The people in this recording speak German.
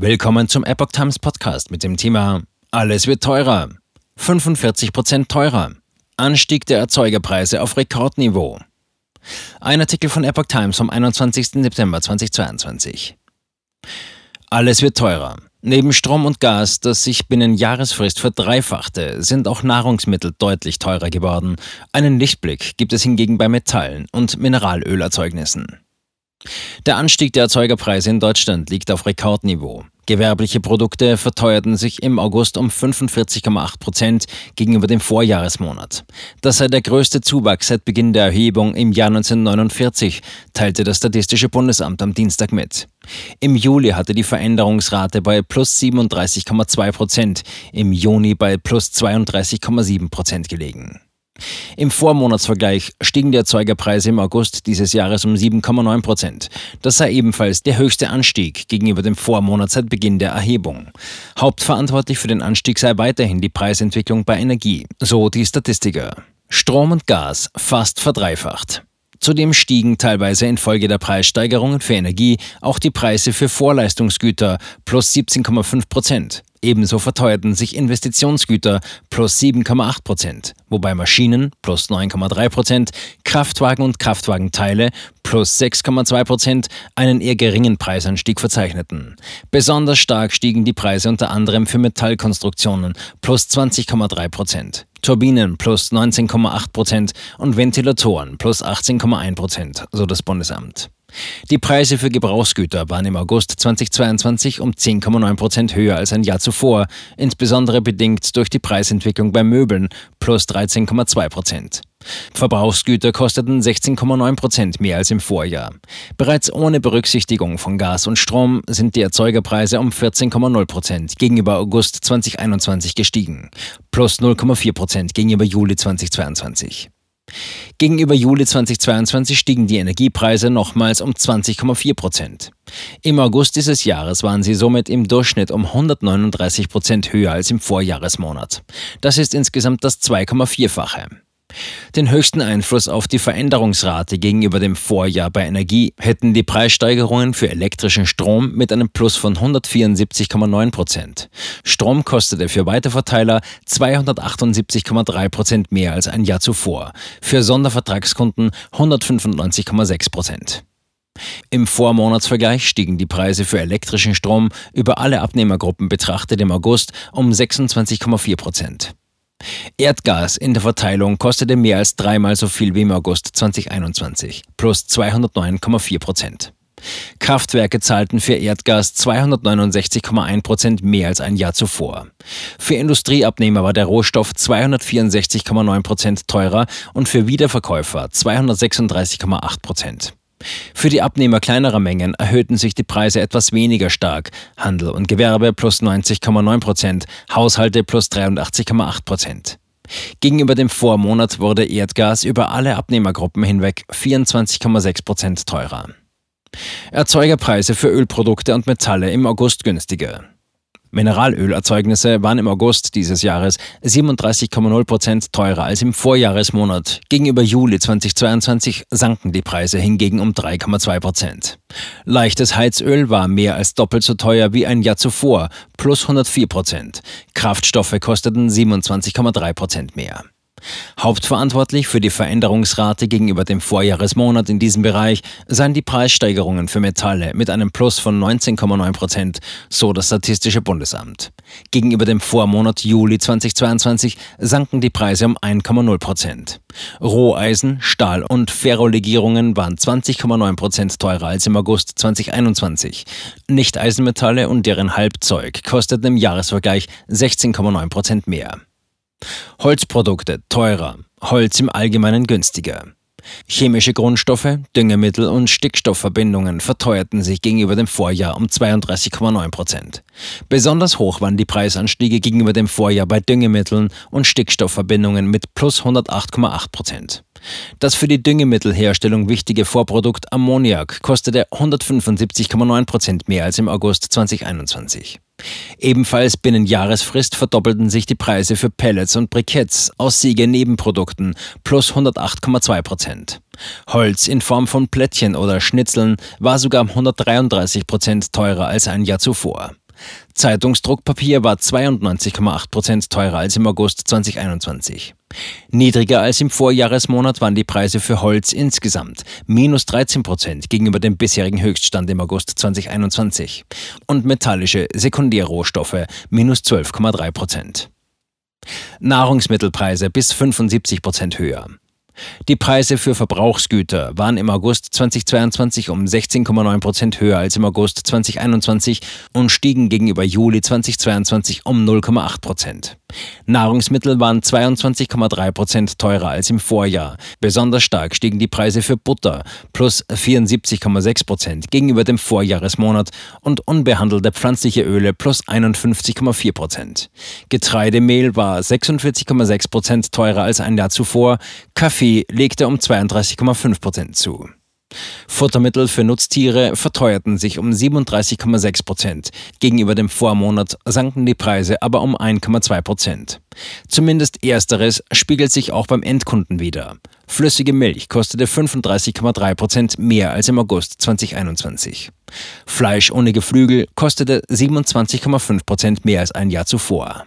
Willkommen zum Epoch Times Podcast mit dem Thema Alles wird teurer. 45% teurer. Anstieg der Erzeugerpreise auf Rekordniveau. Ein Artikel von Epoch Times vom 21. September 2022. Alles wird teurer. Neben Strom und Gas, das sich binnen Jahresfrist verdreifachte, sind auch Nahrungsmittel deutlich teurer geworden. Einen Lichtblick gibt es hingegen bei Metallen und Mineralölerzeugnissen. Der Anstieg der Erzeugerpreise in Deutschland liegt auf Rekordniveau. Gewerbliche Produkte verteuerten sich im August um 45,8 Prozent gegenüber dem Vorjahresmonat. Das sei der größte Zuwachs seit Beginn der Erhebung im Jahr 1949, teilte das Statistische Bundesamt am Dienstag mit. Im Juli hatte die Veränderungsrate bei plus 37,2 Prozent, im Juni bei plus 32,7 Prozent gelegen. Im Vormonatsvergleich stiegen die Erzeugerpreise im August dieses Jahres um 7,9 Prozent. Das sei ebenfalls der höchste Anstieg gegenüber dem Vormonat seit Beginn der Erhebung. Hauptverantwortlich für den Anstieg sei weiterhin die Preisentwicklung bei Energie, so die Statistiker. Strom und Gas fast verdreifacht. Zudem stiegen teilweise infolge der Preissteigerungen für Energie auch die Preise für Vorleistungsgüter plus 17,5 Prozent. Ebenso verteuerten sich Investitionsgüter plus 7,8 Prozent, wobei Maschinen plus 9,3 Prozent, Kraftwagen und Kraftwagenteile plus 6,2 Prozent einen eher geringen Preisanstieg verzeichneten. Besonders stark stiegen die Preise unter anderem für Metallkonstruktionen plus 20,3 Prozent. Turbinen plus 19,8 Prozent und Ventilatoren plus 18,1 Prozent, so das Bundesamt. Die Preise für Gebrauchsgüter waren im August 2022 um 10,9 Prozent höher als ein Jahr zuvor, insbesondere bedingt durch die Preisentwicklung bei Möbeln plus 13,2 Prozent. Verbrauchsgüter kosteten 16,9 Prozent mehr als im Vorjahr. Bereits ohne Berücksichtigung von Gas und Strom sind die Erzeugerpreise um 14,0 Prozent gegenüber August 2021 gestiegen, plus 0,4 Prozent gegenüber Juli 2022. Gegenüber Juli 2022 stiegen die Energiepreise nochmals um 20,4 Prozent. Im August dieses Jahres waren sie somit im Durchschnitt um 139 Prozent höher als im Vorjahresmonat. Das ist insgesamt das 2,4-fache. Den höchsten Einfluss auf die Veränderungsrate gegenüber dem Vorjahr bei Energie hätten die Preissteigerungen für elektrischen Strom mit einem Plus von 174,9 Prozent. Strom kostete für Weiterverteiler 278,3 Prozent mehr als ein Jahr zuvor, für Sondervertragskunden 195,6 Prozent. Im Vormonatsvergleich stiegen die Preise für elektrischen Strom über alle Abnehmergruppen betrachtet im August um 26,4 Prozent. Erdgas in der Verteilung kostete mehr als dreimal so viel wie im August 2021, plus 209,4 Prozent. Kraftwerke zahlten für Erdgas 269,1 Prozent mehr als ein Jahr zuvor. Für Industrieabnehmer war der Rohstoff 264,9 Prozent teurer und für Wiederverkäufer 236,8 Prozent. Für die Abnehmer kleinerer Mengen erhöhten sich die Preise etwas weniger stark. Handel und Gewerbe plus 90,9 Prozent, Haushalte plus 83,8 Prozent. Gegenüber dem Vormonat wurde Erdgas über alle Abnehmergruppen hinweg 24,6 Prozent teurer. Erzeugerpreise für Ölprodukte und Metalle im August günstiger. Mineralölerzeugnisse waren im August dieses Jahres 37,0 Prozent teurer als im Vorjahresmonat. Gegenüber Juli 2022 sanken die Preise hingegen um 3,2 Prozent. Leichtes Heizöl war mehr als doppelt so teuer wie ein Jahr zuvor, plus 104 Prozent. Kraftstoffe kosteten 27,3 Prozent mehr. Hauptverantwortlich für die Veränderungsrate gegenüber dem Vorjahresmonat in diesem Bereich seien die Preissteigerungen für Metalle mit einem Plus von 19,9 Prozent, so das Statistische Bundesamt. Gegenüber dem Vormonat Juli 2022 sanken die Preise um 1,0 Prozent. Roheisen, Stahl und Ferrolegierungen waren 20,9 Prozent teurer als im August 2021. Nicht-Eisenmetalle und deren Halbzeug kosteten im Jahresvergleich 16,9 Prozent mehr. Holzprodukte teurer, Holz im Allgemeinen günstiger. Chemische Grundstoffe, Düngemittel und Stickstoffverbindungen verteuerten sich gegenüber dem Vorjahr um 32,9 Prozent. Besonders hoch waren die Preisanstiege gegenüber dem Vorjahr bei Düngemitteln und Stickstoffverbindungen mit plus 108,8 Prozent. Das für die Düngemittelherstellung wichtige Vorprodukt Ammoniak kostete 175,9 Prozent mehr als im August 2021. Ebenfalls binnen Jahresfrist verdoppelten sich die Preise für Pellets und Briketts aus Siege-Nebenprodukten plus 108,2 Prozent. Holz in Form von Plättchen oder Schnitzeln war sogar um 133 Prozent teurer als ein Jahr zuvor. Zeitungsdruckpapier war 92,8 Prozent teurer als im August 2021. Niedriger als im Vorjahresmonat waren die Preise für Holz insgesamt, minus 13 Prozent gegenüber dem bisherigen Höchststand im August 2021. Und metallische Sekundärrohstoffe, minus 12,3 Prozent. Nahrungsmittelpreise bis 75 Prozent höher. Die Preise für Verbrauchsgüter waren im August 2022 um 16,9 Prozent höher als im August 2021 und stiegen gegenüber Juli 2022 um 0,8 Prozent. Nahrungsmittel waren 22,3 Prozent teurer als im Vorjahr. Besonders stark stiegen die Preise für Butter plus 74,6 Prozent gegenüber dem Vorjahresmonat und unbehandelte pflanzliche Öle plus 51,4 Prozent. Getreidemehl war 46,6 Prozent teurer als ein Jahr zuvor. Kaffee legte um 32,5 Prozent zu. Futtermittel für Nutztiere verteuerten sich um 37,6 Prozent. Gegenüber dem Vormonat sanken die Preise aber um 1,2 Prozent. Zumindest ersteres spiegelt sich auch beim Endkunden wider. Flüssige Milch kostete 35,3 Prozent mehr als im August 2021. Fleisch ohne Geflügel kostete 27,5 Prozent mehr als ein Jahr zuvor.